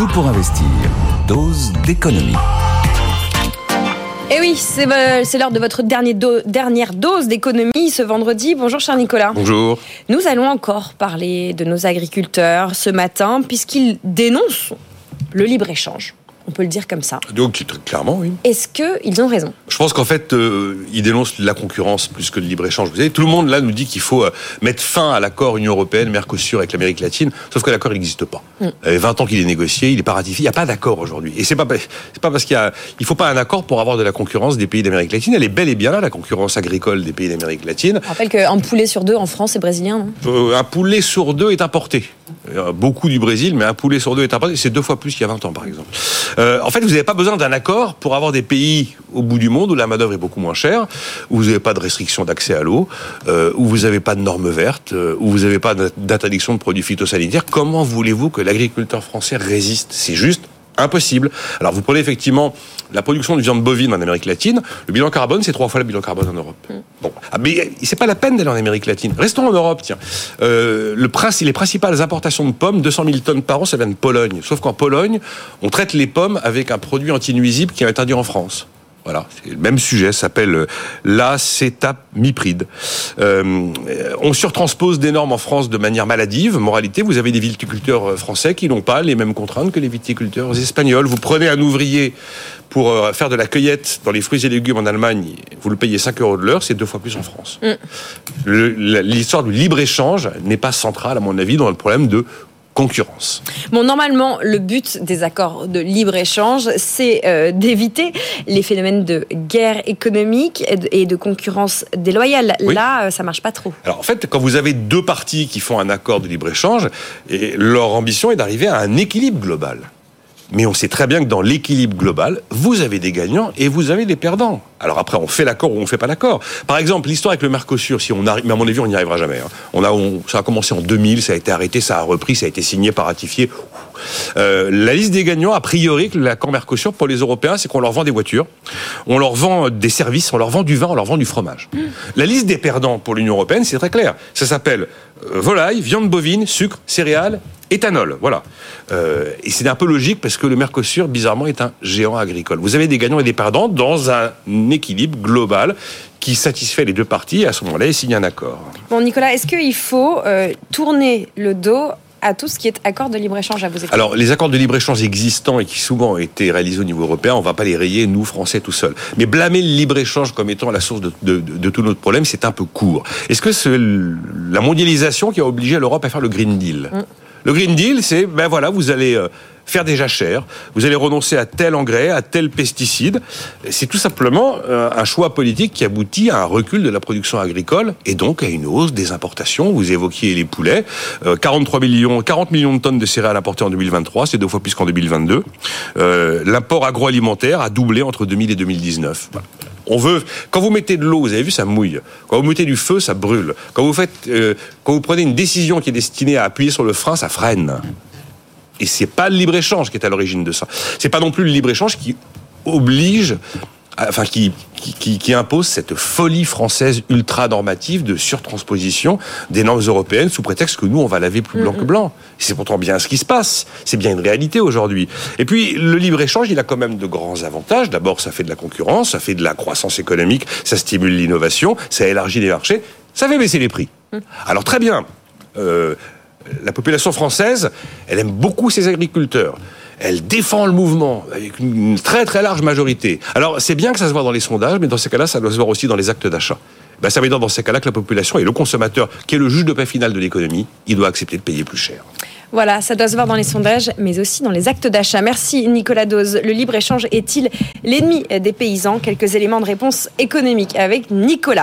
Tout pour investir. Dose d'économie. Et eh oui, c'est c'est l'heure de votre dernier do- dernière dose d'économie ce vendredi. Bonjour cher Nicolas. Bonjour. Nous allons encore parler de nos agriculteurs ce matin puisqu'ils dénoncent le libre-échange. On peut le dire comme ça. Donc, clairement, oui. Est-ce qu'ils ont raison? Je pense qu'en fait, euh, ils dénoncent la concurrence plus que le libre-échange. Vous savez, tout le monde là nous dit qu'il faut euh, mettre fin à l'accord Union Européenne, Mercosur avec l'Amérique latine, sauf que l'accord n'existe pas. Mm. Euh, 20 ans qu'il est négocié, il n'est pas ratifié, il n'y a pas d'accord aujourd'hui. Et c'est pas c'est pas parce qu'il y a il faut pas un accord pour avoir de la concurrence des pays d'Amérique latine, elle est bel et bien là la concurrence agricole des pays d'Amérique latine. Je rappelle qu'un poulet sur deux en France est brésilien, non? Euh, un poulet sur deux est importé. Euh, beaucoup du Brésil, mais un poulet sur deux est importé. C'est deux fois plus qu'il y a 20 ans, par exemple. Euh, en fait, vous n'avez pas besoin d'un accord pour avoir des pays au bout du monde où la main-d'œuvre est beaucoup moins chère, où vous n'avez pas de restriction d'accès à l'eau, euh, où vous n'avez pas de normes vertes, où vous n'avez pas d'interdiction de produits phytosanitaires. Comment voulez-vous que l'agriculteur français résiste? C'est juste impossible. Alors vous prenez effectivement la production de viande bovine en Amérique latine, le bilan carbone c'est trois fois le bilan carbone en Europe. Bon, ah, mais c'est pas la peine d'aller en Amérique latine. Restons en Europe, tiens. Euh, le principe, les principales importations de pommes, 200 000 tonnes par an, ça vient de Pologne. Sauf qu'en Pologne, on traite les pommes avec un produit antinuisible qui est interdit en France. Voilà, c'est le même sujet, ça s'appelle euh, l'acétamipride. Euh, on surtranspose des normes en France de manière maladive. Moralité, vous avez des viticulteurs français qui n'ont pas les mêmes contraintes que les viticulteurs espagnols. Vous prenez un ouvrier pour euh, faire de la cueillette dans les fruits et légumes en Allemagne, vous le payez 5 euros de l'heure, c'est deux fois plus en France. La- L'histoire du libre-échange n'est pas centrale, à mon avis, dans le problème de concurrence. Bon, normalement, le but des accords de libre-échange, c'est euh, d'éviter les phénomènes de guerre économique et de, concurrence déloyale. Oui. Là, euh, ça marche pas trop. Alors en fait, quand vous avez deux parties qui font un accord de libre-échange, et leur ambition est d'arriver à un équilibre global. Mais on sait très bien que dans l'équilibre global, vous avez des gagnants et vous avez des perdants. Alors après, on fait l'accord ou on fait pas l'accord. Par exemple, l'histoire avec le Mercosur, si on arrive, mais à mon avis, on n'y arrivera jamais. hein. On a, on- ça a commencé en 2000, ça a été arrêté, ça a repris, ça a été signé, pas ratifié. Euh, la liste des gagnants, a priori, que l'accord Mercosur pour les Européens, c'est qu'on leur vend des voitures, on leur vend des services, on leur vend du vin, on leur vend du fromage. La liste des perdants pour l'Union européenne, c'est très clair. Ça s'appelle euh, volaille, viande bovine, sucre, céréales, éthanol. Voilà. Euh, et c'est un peu logique parce que le Mercosur, bizarrement, est un géant agricole. Vous avez des gagnants et des perdants dans un équilibre global qui satisfait les deux parties. Et à ce moment-là, ils signent un accord. Bon, Nicolas, est-ce qu'il faut euh, tourner le dos à tout ce qui est accord de libre-échange à vos équipes? Alors, les accords de libre-échange existants et qui souvent ont été réalisés au niveau européen, on va pas les rayer, nous, Français, tout seuls. Mais blâmer le libre-échange comme étant la source de, de, de, tout notre problème, c'est un peu court. Est-ce que c'est la mondialisation qui a obligé l'Europe à faire le Green Deal? Le Green Deal, c'est, ben voilà, vous allez euh, faire des jachères, vous allez renoncer à tel engrais, à tel pesticide. C'est tout simplement euh, un choix politique qui aboutit à un recul de la production agricole et donc à une hausse des importations. Vous évoquiez les poulets, Euh, 43 millions, 40 millions de tonnes de céréales importées en 2023, c'est deux fois plus qu'en 2022. Euh, L'import agroalimentaire a doublé entre 2000 et 2019. Voilà. On veut, quand vous mettez de l'eau, vous avez vu, ça mouille. Quand vous mettez du feu, ça brûle. Quand vous faites, euh, quand vous prenez une décision qui est destinée à appuyer sur le frein, ça freine. Et c'est pas le libre échange qui est à l'origine de ça. C'est pas non plus le libre échange qui oblige, enfin qui, qui, impose cette folie française ultra normative de surtransposition des normes européennes sous prétexte que nous on va laver plus blanc que blanc. C'est pourtant bien ce qui se passe. C'est bien une réalité aujourd'hui. Et puis le libre échange, il a quand même de grands avantages. D'abord, ça fait de la concurrence, ça fait de la croissance économique, ça stimule l'innovation, ça élargit les marchés, ça fait baisser les prix. Alors très bien. Euh, la population française, elle aime beaucoup ses agriculteurs. Elle défend le mouvement avec une très très large majorité. Alors c'est bien que ça se voit dans les sondages, mais dans ces cas-là, ça doit se voir aussi dans les actes d'achat. Ben, ça veut dire dans ces cas-là que la population et le consommateur, qui est le juge de paix final de l'économie, il doit accepter de payer plus cher. Voilà, ça doit se voir dans les sondages, mais aussi dans les actes d'achat. Merci Nicolas Dose. Le libre-échange est-il l'ennemi des paysans? Quelques éléments de réponse économique avec Nicolas.